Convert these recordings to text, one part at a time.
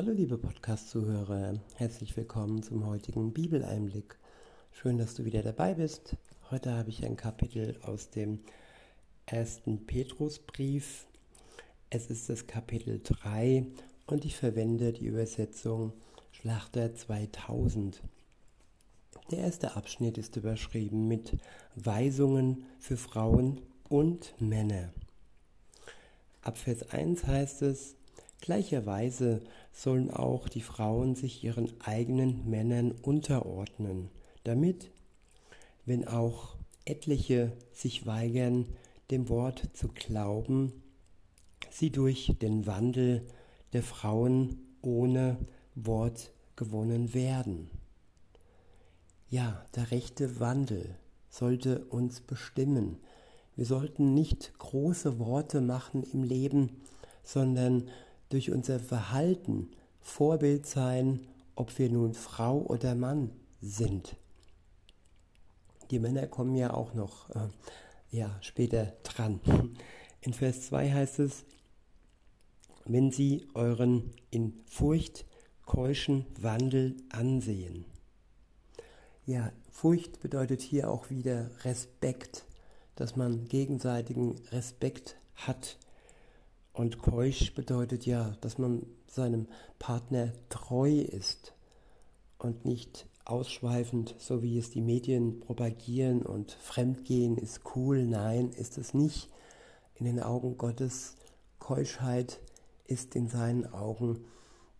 Hallo liebe Podcast-Zuhörer, herzlich willkommen zum heutigen Bibeleinblick. Schön, dass du wieder dabei bist. Heute habe ich ein Kapitel aus dem ersten Petrusbrief. Es ist das Kapitel 3 und ich verwende die Übersetzung Schlachter 2000. Der erste Abschnitt ist überschrieben mit Weisungen für Frauen und Männer. Ab Vers 1 heißt es, Gleicherweise sollen auch die Frauen sich ihren eigenen Männern unterordnen, damit, wenn auch etliche sich weigern, dem Wort zu glauben, sie durch den Wandel der Frauen ohne Wort gewonnen werden. Ja, der rechte Wandel sollte uns bestimmen. Wir sollten nicht große Worte machen im Leben, sondern durch unser Verhalten Vorbild sein, ob wir nun Frau oder Mann sind. Die Männer kommen ja auch noch äh, ja, später dran. In Vers 2 heißt es, wenn sie euren in Furcht keuschen Wandel ansehen. Ja, Furcht bedeutet hier auch wieder Respekt, dass man gegenseitigen Respekt hat und keusch bedeutet ja, dass man seinem Partner treu ist und nicht ausschweifend, so wie es die Medien propagieren und Fremdgehen ist cool. Nein, ist es nicht. In den Augen Gottes Keuschheit ist in seinen Augen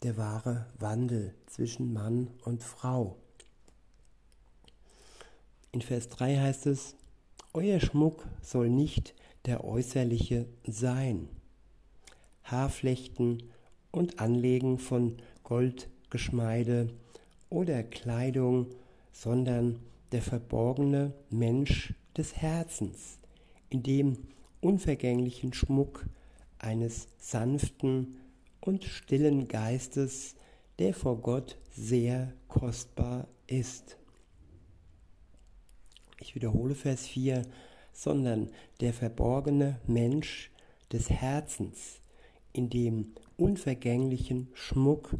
der wahre Wandel zwischen Mann und Frau. In Vers 3 heißt es, Euer Schmuck soll nicht der äußerliche sein Haarflechten und Anlegen von Goldgeschmeide oder Kleidung, sondern der verborgene Mensch des Herzens, in dem unvergänglichen Schmuck eines sanften und stillen Geistes, der vor Gott sehr kostbar ist. Ich wiederhole Vers 4, sondern der verborgene Mensch des Herzens, in dem unvergänglichen Schmuck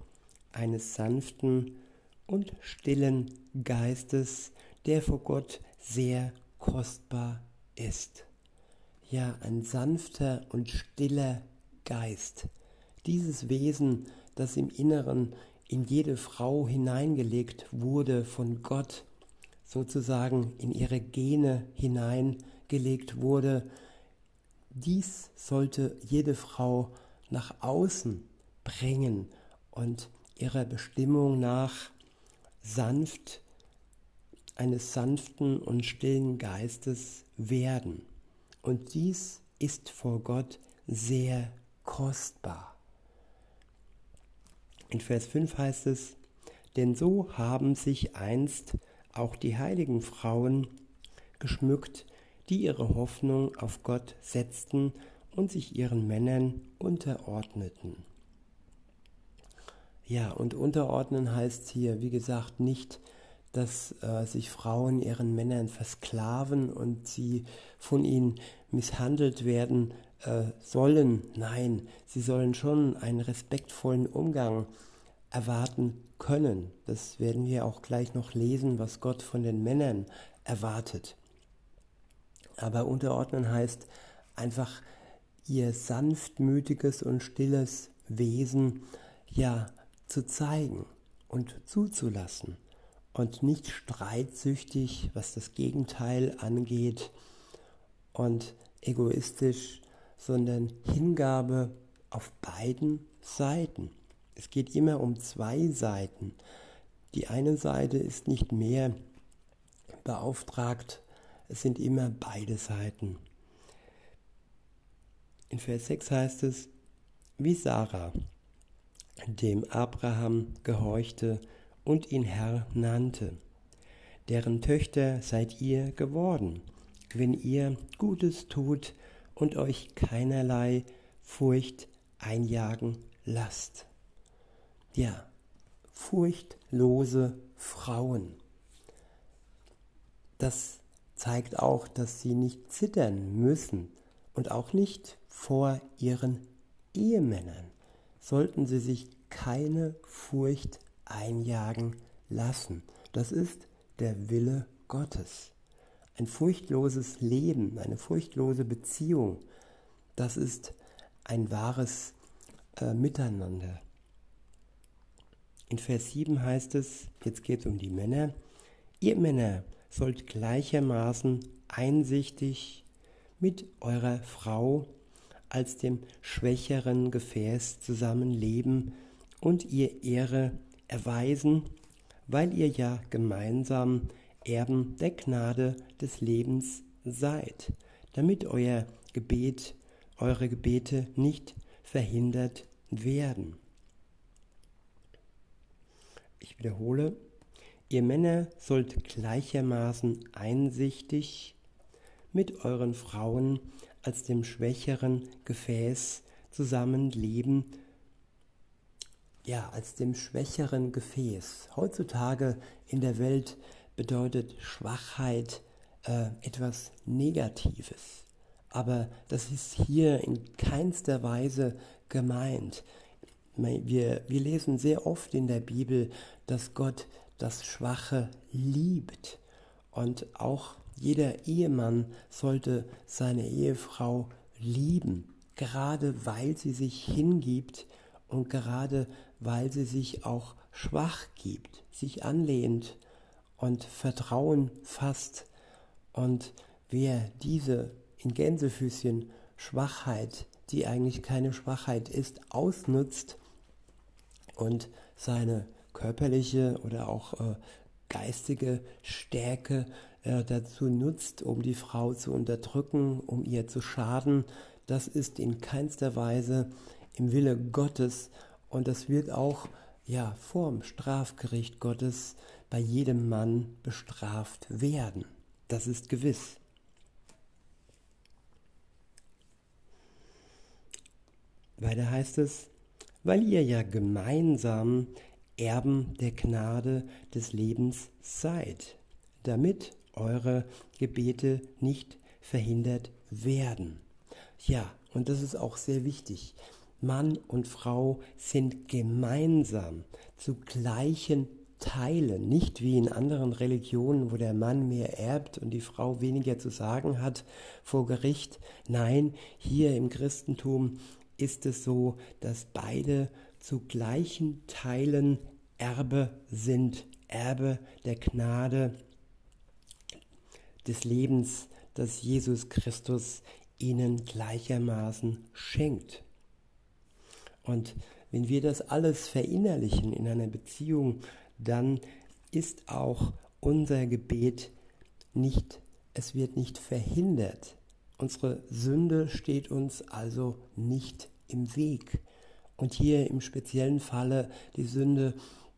eines sanften und stillen Geistes, der vor Gott sehr kostbar ist. Ja, ein sanfter und stiller Geist. Dieses Wesen, das im Inneren in jede Frau hineingelegt wurde von Gott, sozusagen in ihre Gene hineingelegt wurde, dies sollte jede Frau nach außen bringen und ihrer Bestimmung nach sanft eines sanften und stillen Geistes werden. Und dies ist vor Gott sehr kostbar. In Vers 5 heißt es, denn so haben sich einst auch die heiligen Frauen geschmückt, die ihre Hoffnung auf Gott setzten und sich ihren Männern unterordneten. Ja, und unterordnen heißt hier, wie gesagt, nicht, dass äh, sich Frauen ihren Männern versklaven und sie von ihnen misshandelt werden äh, sollen. Nein, sie sollen schon einen respektvollen Umgang erwarten können. Das werden wir auch gleich noch lesen, was Gott von den Männern erwartet. Aber unterordnen heißt einfach ihr sanftmütiges und stilles Wesen ja zu zeigen und zuzulassen und nicht streitsüchtig, was das Gegenteil angeht und egoistisch, sondern Hingabe auf beiden Seiten. Es geht immer um zwei Seiten. Die eine Seite ist nicht mehr beauftragt, es sind immer beide Seiten. In Vers 6 heißt es, wie Sarah, dem Abraham gehorchte und ihn Herr nannte, deren Töchter seid ihr geworden, wenn ihr Gutes tut und euch keinerlei Furcht einjagen lasst. Ja, furchtlose Frauen. Das zeigt auch, dass sie nicht zittern müssen und auch nicht vor ihren Ehemännern. sollten sie sich keine Furcht einjagen lassen. Das ist der Wille Gottes. Ein furchtloses Leben, eine furchtlose Beziehung, das ist ein wahres äh, Miteinander. In Vers 7 heißt es, jetzt geht es um die Männer, ihr Männer sollt gleichermaßen einsichtig mit eurer Frau als dem schwächeren Gefäß zusammenleben und ihr Ehre erweisen, weil ihr ja gemeinsam Erben der Gnade des Lebens seid, damit euer Gebet, eure Gebete nicht verhindert werden. Ich wiederhole, ihr Männer sollt gleichermaßen einsichtig mit euren Frauen als dem schwächeren Gefäß zusammenleben, ja, als dem schwächeren Gefäß. Heutzutage in der Welt bedeutet Schwachheit äh, etwas Negatives. Aber das ist hier in keinster Weise gemeint. Wir, wir lesen sehr oft in der Bibel, dass Gott das Schwache liebt. Und auch jeder Ehemann sollte seine Ehefrau lieben, gerade weil sie sich hingibt und gerade weil sie sich auch schwach gibt, sich anlehnt und Vertrauen fasst. Und wer diese in Gänsefüßchen Schwachheit, die eigentlich keine Schwachheit ist, ausnutzt und seine körperliche oder auch äh, geistige Stärke äh, dazu nutzt, um die Frau zu unterdrücken, um ihr zu schaden, das ist in keinster Weise im Wille Gottes und das wird auch ja vorm Strafgericht Gottes bei jedem Mann bestraft werden. Das ist gewiss. Weiter heißt es, weil ihr ja gemeinsam Erben der Gnade des Lebens seid, damit eure Gebete nicht verhindert werden. Ja, und das ist auch sehr wichtig. Mann und Frau sind gemeinsam zu gleichen Teilen, nicht wie in anderen Religionen, wo der Mann mehr erbt und die Frau weniger zu sagen hat vor Gericht. Nein, hier im Christentum ist es so, dass beide zu gleichen Teilen Erbe sind, Erbe der Gnade des Lebens, das Jesus Christus ihnen gleichermaßen schenkt. Und wenn wir das alles verinnerlichen in einer Beziehung, dann ist auch unser Gebet nicht, es wird nicht verhindert. Unsere Sünde steht uns also nicht im Weg. Und hier im speziellen Falle die Sünde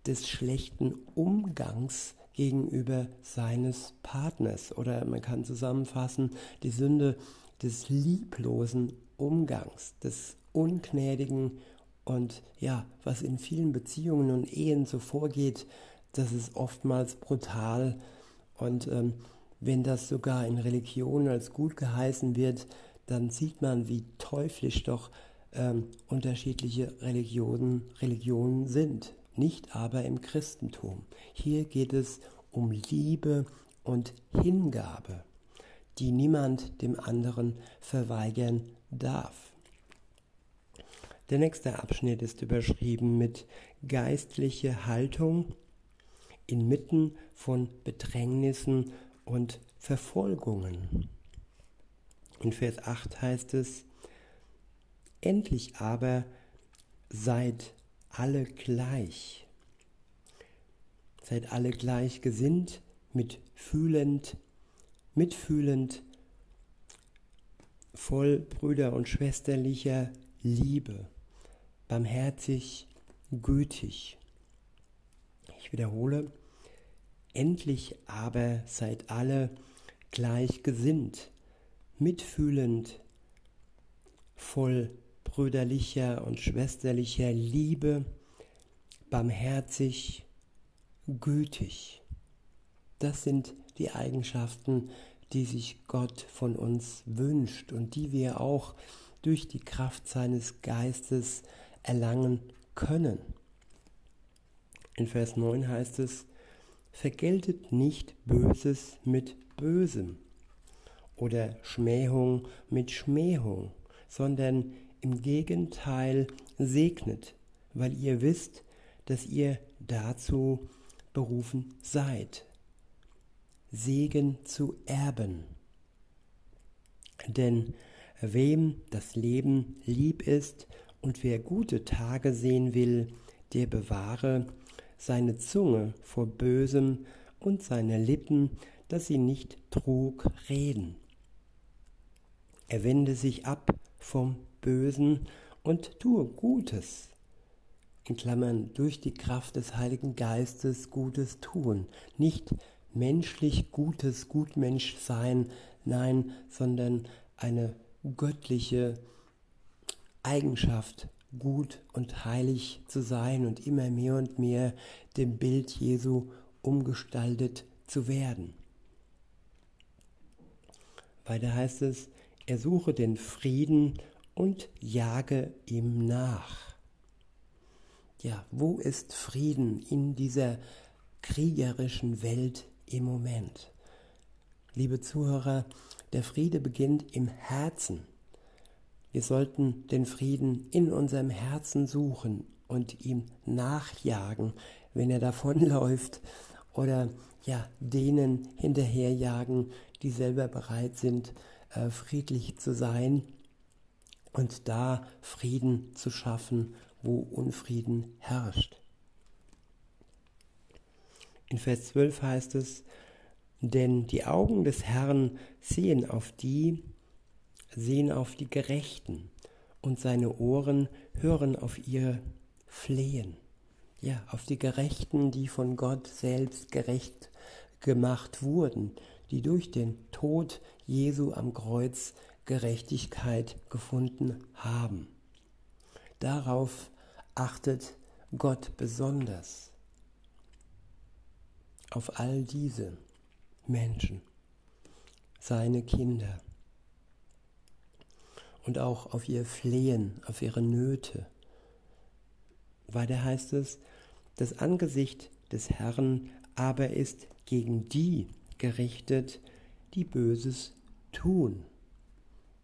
des schlechten Umgangs gegenüber seines Partners. Oder man kann zusammenfassen, die Sünde des lieblosen Umgangs, des ungnädigen und ja, was in vielen Beziehungen und Ehen so vorgeht, das ist oftmals brutal. Und ähm, wenn das sogar in Religionen als gut geheißen wird, dann sieht man, wie teuflisch doch ähm, unterschiedliche Religionen, Religionen sind. Nicht aber im Christentum. Hier geht es um Liebe und Hingabe, die niemand dem anderen verweigern darf. Der nächste Abschnitt ist überschrieben mit geistliche Haltung inmitten von Bedrängnissen und Verfolgungen. In Vers 8 heißt es, Endlich aber seid alle gleich. Seid alle gleich gesinnt, mitfühlend, mitfühlend, voll brüder- und schwesterlicher Liebe barmherzig, gütig. Ich wiederhole, endlich aber seid alle gleichgesinnt, mitfühlend, voll brüderlicher und schwesterlicher Liebe, barmherzig, gütig. Das sind die Eigenschaften, die sich Gott von uns wünscht und die wir auch durch die Kraft seines Geistes erlangen können. In Vers 9 heißt es, vergeltet nicht Böses mit Bösem oder Schmähung mit Schmähung, sondern im Gegenteil segnet, weil ihr wisst, dass ihr dazu berufen seid, Segen zu erben. Denn wem das Leben lieb ist und wer gute Tage sehen will, der bewahre seine Zunge vor Bösem und seine Lippen, dass sie nicht trug reden. Er wende sich ab vom Bösen und tue Gutes. In Klammern durch die Kraft des Heiligen Geistes Gutes tun. Nicht menschlich Gutes, Gutmensch sein, nein, sondern eine göttliche Eigenschaft, gut und heilig zu sein und immer mehr und mehr dem Bild Jesu umgestaltet zu werden. Weiter heißt es, er suche den Frieden und jage ihm nach. Ja, wo ist Frieden in dieser kriegerischen Welt im Moment? Liebe Zuhörer, der Friede beginnt im Herzen. Wir sollten den Frieden in unserem Herzen suchen und ihm nachjagen, wenn er davonläuft oder ja, denen hinterherjagen, die selber bereit sind, äh, friedlich zu sein und da Frieden zu schaffen, wo Unfrieden herrscht. In Vers 12 heißt es, denn die Augen des Herrn sehen auf die, sehen auf die Gerechten und seine Ohren hören auf ihr Flehen. Ja, auf die Gerechten, die von Gott selbst gerecht gemacht wurden, die durch den Tod Jesu am Kreuz Gerechtigkeit gefunden haben. Darauf achtet Gott besonders. Auf all diese Menschen, seine Kinder und auch auf ihr Flehen, auf ihre Nöte. Weiter heißt es, das Angesicht des Herrn aber ist gegen die gerichtet, die Böses tun.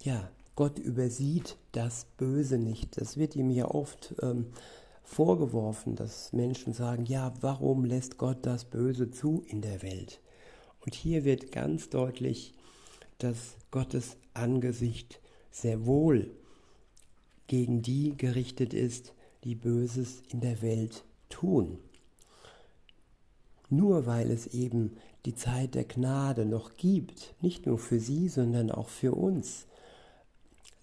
Ja, Gott übersieht das Böse nicht. Das wird ihm ja oft ähm, vorgeworfen, dass Menschen sagen, ja, warum lässt Gott das Böse zu in der Welt? Und hier wird ganz deutlich, dass Gottes Angesicht sehr wohl gegen die gerichtet ist, die Böses in der Welt tun. Nur weil es eben die Zeit der Gnade noch gibt, nicht nur für sie, sondern auch für uns,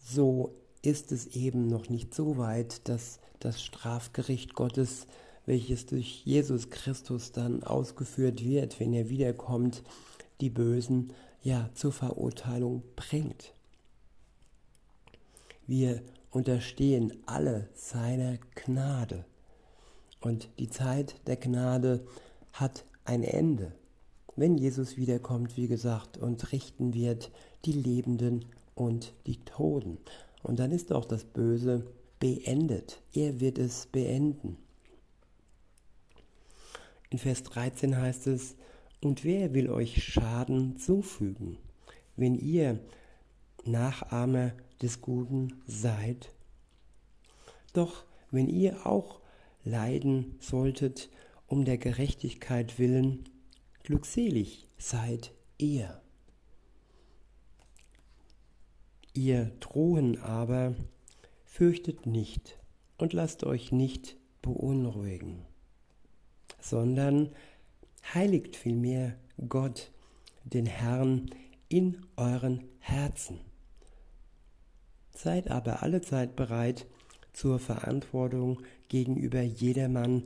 so ist es eben noch nicht so weit, dass das Strafgericht Gottes, welches durch Jesus Christus dann ausgeführt wird, wenn er wiederkommt, die Bösen ja zur Verurteilung bringt. Wir unterstehen alle seiner Gnade. Und die Zeit der Gnade hat ein Ende. Wenn Jesus wiederkommt, wie gesagt, und richten wird die Lebenden und die Toten. Und dann ist auch das Böse beendet. Er wird es beenden. In Vers 13 heißt es, und wer will euch Schaden zufügen, wenn ihr Nachahmer des Guten seid? Doch wenn ihr auch leiden solltet um der Gerechtigkeit willen, glückselig seid ihr. Ihr Drohen aber fürchtet nicht und lasst euch nicht beunruhigen, sondern heiligt vielmehr Gott, den Herrn, in euren Herzen. Seid aber allezeit bereit zur Verantwortung gegenüber jedermann,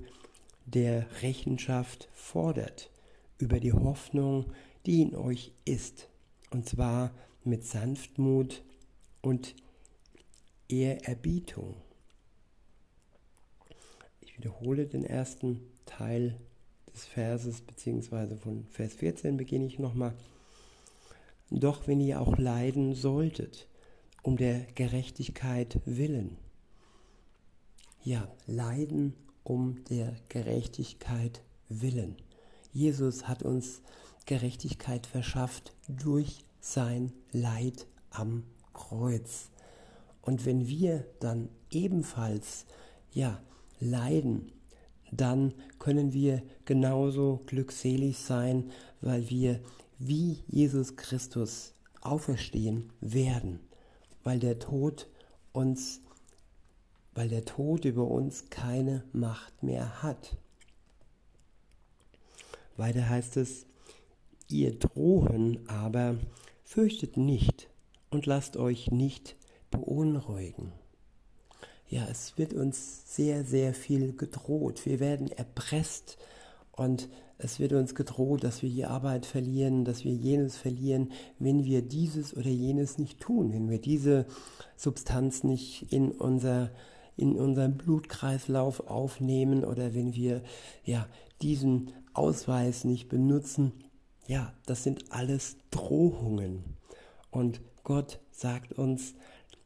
der Rechenschaft fordert über die Hoffnung, die in euch ist, und zwar mit Sanftmut und Ehrerbietung. Ich wiederhole den ersten Teil des Verses, beziehungsweise von Vers 14 beginne ich nochmal. Doch wenn ihr auch leiden solltet, um der Gerechtigkeit willen, ja, leiden um der Gerechtigkeit willen. Jesus hat uns Gerechtigkeit verschafft durch sein Leid am Kreuz. Und wenn wir dann ebenfalls ja leiden, dann können wir genauso glückselig sein, weil wir wie Jesus Christus auferstehen werden, weil der Tod uns weil der Tod über uns keine Macht mehr hat. Weiter heißt es, ihr drohen aber, fürchtet nicht und lasst euch nicht beunruhigen. Ja, es wird uns sehr, sehr viel gedroht. Wir werden erpresst und es wird uns gedroht, dass wir die Arbeit verlieren, dass wir jenes verlieren, wenn wir dieses oder jenes nicht tun, wenn wir diese Substanz nicht in unser in unseren Blutkreislauf aufnehmen oder wenn wir ja diesen Ausweis nicht benutzen. Ja, das sind alles Drohungen. Und Gott sagt uns,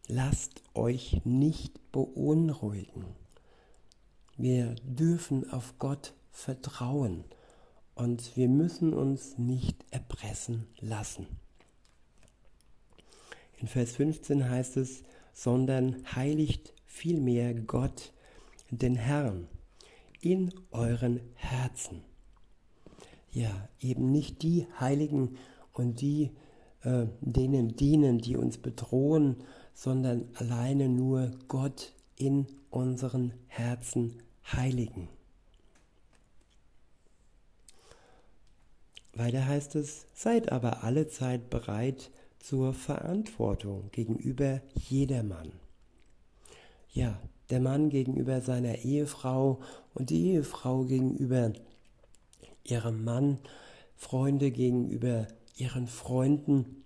lasst euch nicht beunruhigen. Wir dürfen auf Gott vertrauen und wir müssen uns nicht erpressen lassen. In Vers 15 heißt es, sondern heiligt vielmehr Gott, den Herrn, in euren Herzen. Ja, eben nicht die Heiligen und die, äh, denen dienen, die uns bedrohen, sondern alleine nur Gott in unseren Herzen heiligen. Weiter heißt es, seid aber alle Zeit bereit zur Verantwortung gegenüber jedermann. Ja, der Mann gegenüber seiner Ehefrau und die Ehefrau gegenüber ihrem Mann, Freunde gegenüber ihren Freunden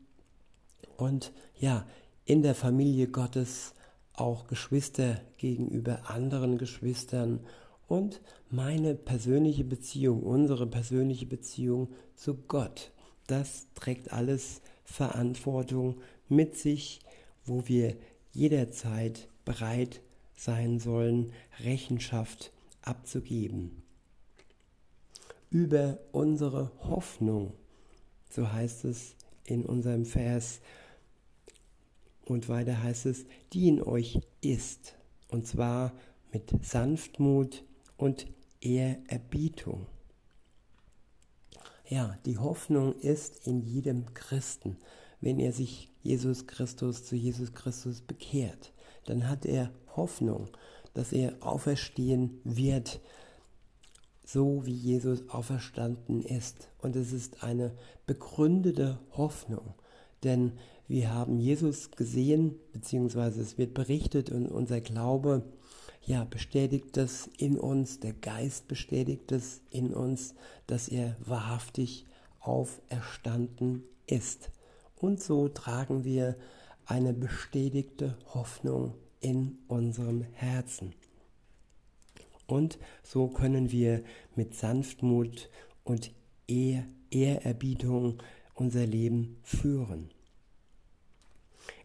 und ja, in der Familie Gottes auch Geschwister gegenüber anderen Geschwistern und meine persönliche Beziehung, unsere persönliche Beziehung zu Gott. Das trägt alles Verantwortung mit sich, wo wir jederzeit bereit sein sollen, Rechenschaft abzugeben. Über unsere Hoffnung, so heißt es in unserem Vers, und weiter heißt es, die in euch ist, und zwar mit Sanftmut und Ehrerbietung. Ja, die Hoffnung ist in jedem Christen, wenn er sich Jesus Christus zu Jesus Christus bekehrt, dann hat er Hoffnung, dass er auferstehen wird, so wie Jesus auferstanden ist. Und es ist eine begründete Hoffnung, denn wir haben Jesus gesehen, beziehungsweise es wird berichtet und unser Glaube, ja, bestätigt das in uns, der Geist bestätigt es in uns, dass er wahrhaftig auferstanden ist. Und so tragen wir eine bestätigte Hoffnung in unserem Herzen. Und so können wir mit Sanftmut und Ehrerbietung unser Leben führen.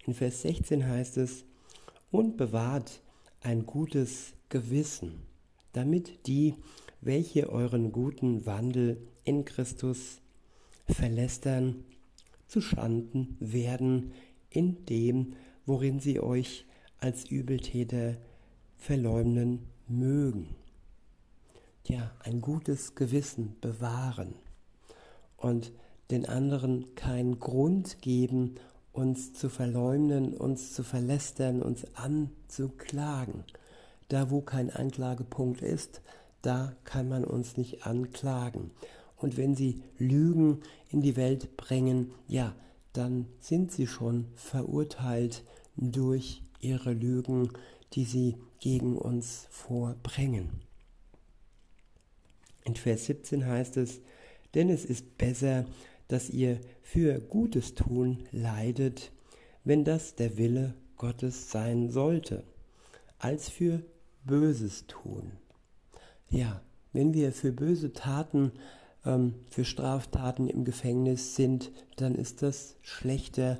In Vers 16 heißt es, und bewahrt ein gutes Gewissen, damit die, welche euren guten Wandel in Christus verlästern, zu Schanden werden in dem, worin sie euch als Übeltäter verleumden mögen. Ja, ein gutes Gewissen bewahren und den anderen keinen Grund geben, uns zu verleumden, uns zu verlästern, uns anzuklagen. Da, wo kein Anklagepunkt ist, da kann man uns nicht anklagen. Und wenn sie Lügen in die Welt bringen, ja, dann sind sie schon verurteilt durch ihre Lügen, die sie gegen uns vorbringen. In Vers 17 heißt es, denn es ist besser, dass ihr für Gutes tun leidet, wenn das der Wille Gottes sein sollte, als für Böses tun. Ja, wenn wir für böse Taten, ähm, für Straftaten im Gefängnis sind, dann ist das schlechter,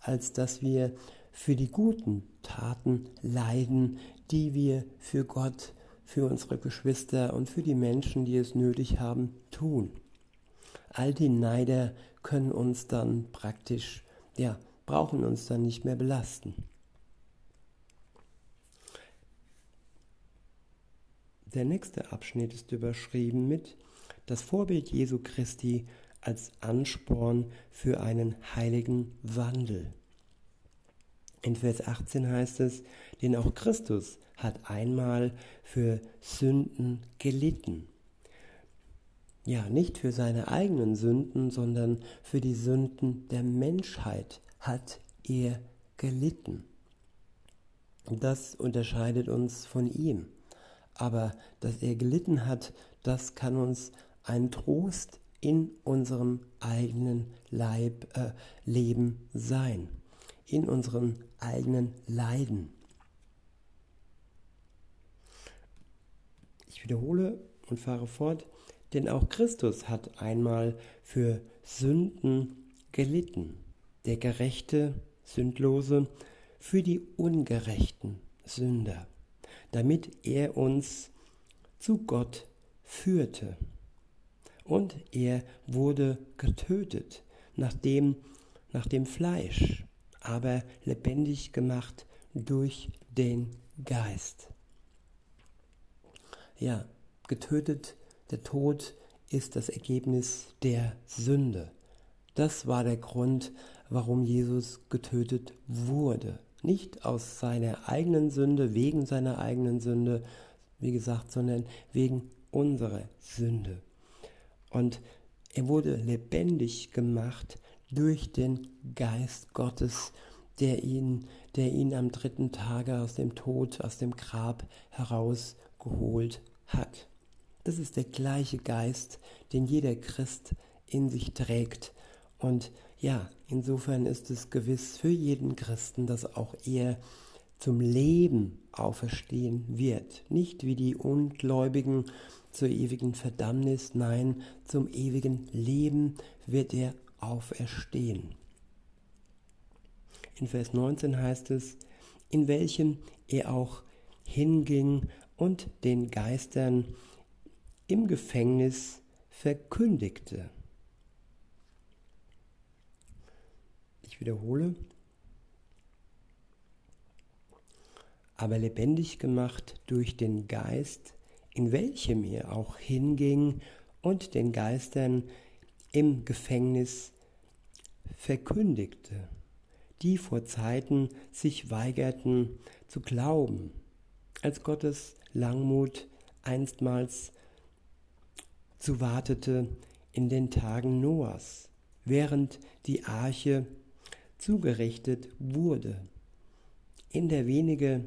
als dass wir für die guten Taten leiden, die wir für Gott, für unsere Geschwister und für die Menschen, die es nötig haben, tun. All die Neider können uns dann praktisch, ja, brauchen uns dann nicht mehr belasten. Der nächste Abschnitt ist überschrieben mit das Vorbild Jesu Christi als Ansporn für einen heiligen Wandel. In Vers 18 heißt es, denn auch Christus hat einmal für Sünden gelitten. Ja, nicht für seine eigenen Sünden, sondern für die Sünden der Menschheit hat er gelitten. Das unterscheidet uns von ihm. Aber dass er gelitten hat, das kann uns ein Trost in unserem eigenen Leib, äh, Leben sein, in unseren eigenen Leiden. Ich wiederhole und fahre fort, denn auch Christus hat einmal für Sünden gelitten, der gerechte, sündlose, für die ungerechten Sünder, damit er uns zu Gott führte. Und er wurde getötet nach dem, nach dem Fleisch, aber lebendig gemacht durch den Geist. Ja, getötet, der Tod ist das Ergebnis der Sünde. Das war der Grund, warum Jesus getötet wurde. Nicht aus seiner eigenen Sünde, wegen seiner eigenen Sünde, wie gesagt, sondern wegen unserer Sünde. Und er wurde lebendig gemacht durch den Geist Gottes, der ihn, der ihn am dritten Tage aus dem Tod, aus dem Grab herausgeholt hat. Das ist der gleiche Geist, den jeder Christ in sich trägt. Und ja, insofern ist es gewiss für jeden Christen, dass auch er zum Leben auferstehen wird. Nicht wie die Ungläubigen zur ewigen Verdammnis, nein, zum ewigen Leben wird er auferstehen. In Vers 19 heißt es, in welchem er auch hinging und den Geistern im Gefängnis verkündigte. Ich wiederhole, aber lebendig gemacht durch den Geist, in welchem er auch hinging und den Geistern im Gefängnis verkündigte, die vor Zeiten sich weigerten zu glauben, als Gottes Langmut einstmals zuwartete in den Tagen Noahs, während die Arche zugerichtet wurde, in der wenige,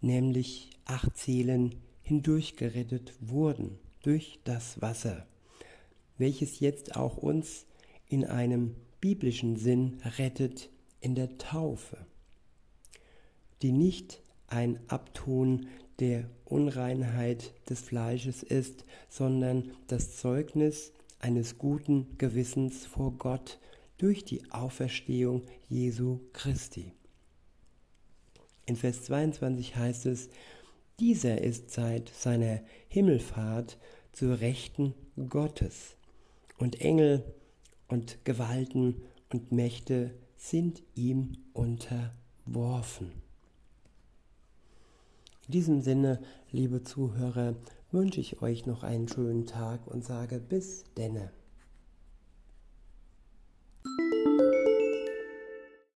nämlich acht Seelen, hindurchgerettet wurden durch das Wasser, welches jetzt auch uns in einem biblischen Sinn rettet in der Taufe, die nicht ein Abtun der Unreinheit des Fleisches ist, sondern das Zeugnis eines guten Gewissens vor Gott durch die Auferstehung Jesu Christi. In Vers 22 heißt es, dieser ist seit seiner Himmelfahrt zur Rechten Gottes, und Engel und Gewalten und Mächte sind ihm unterworfen. In diesem Sinne, liebe Zuhörer, wünsche ich euch noch einen schönen Tag und sage bis denne.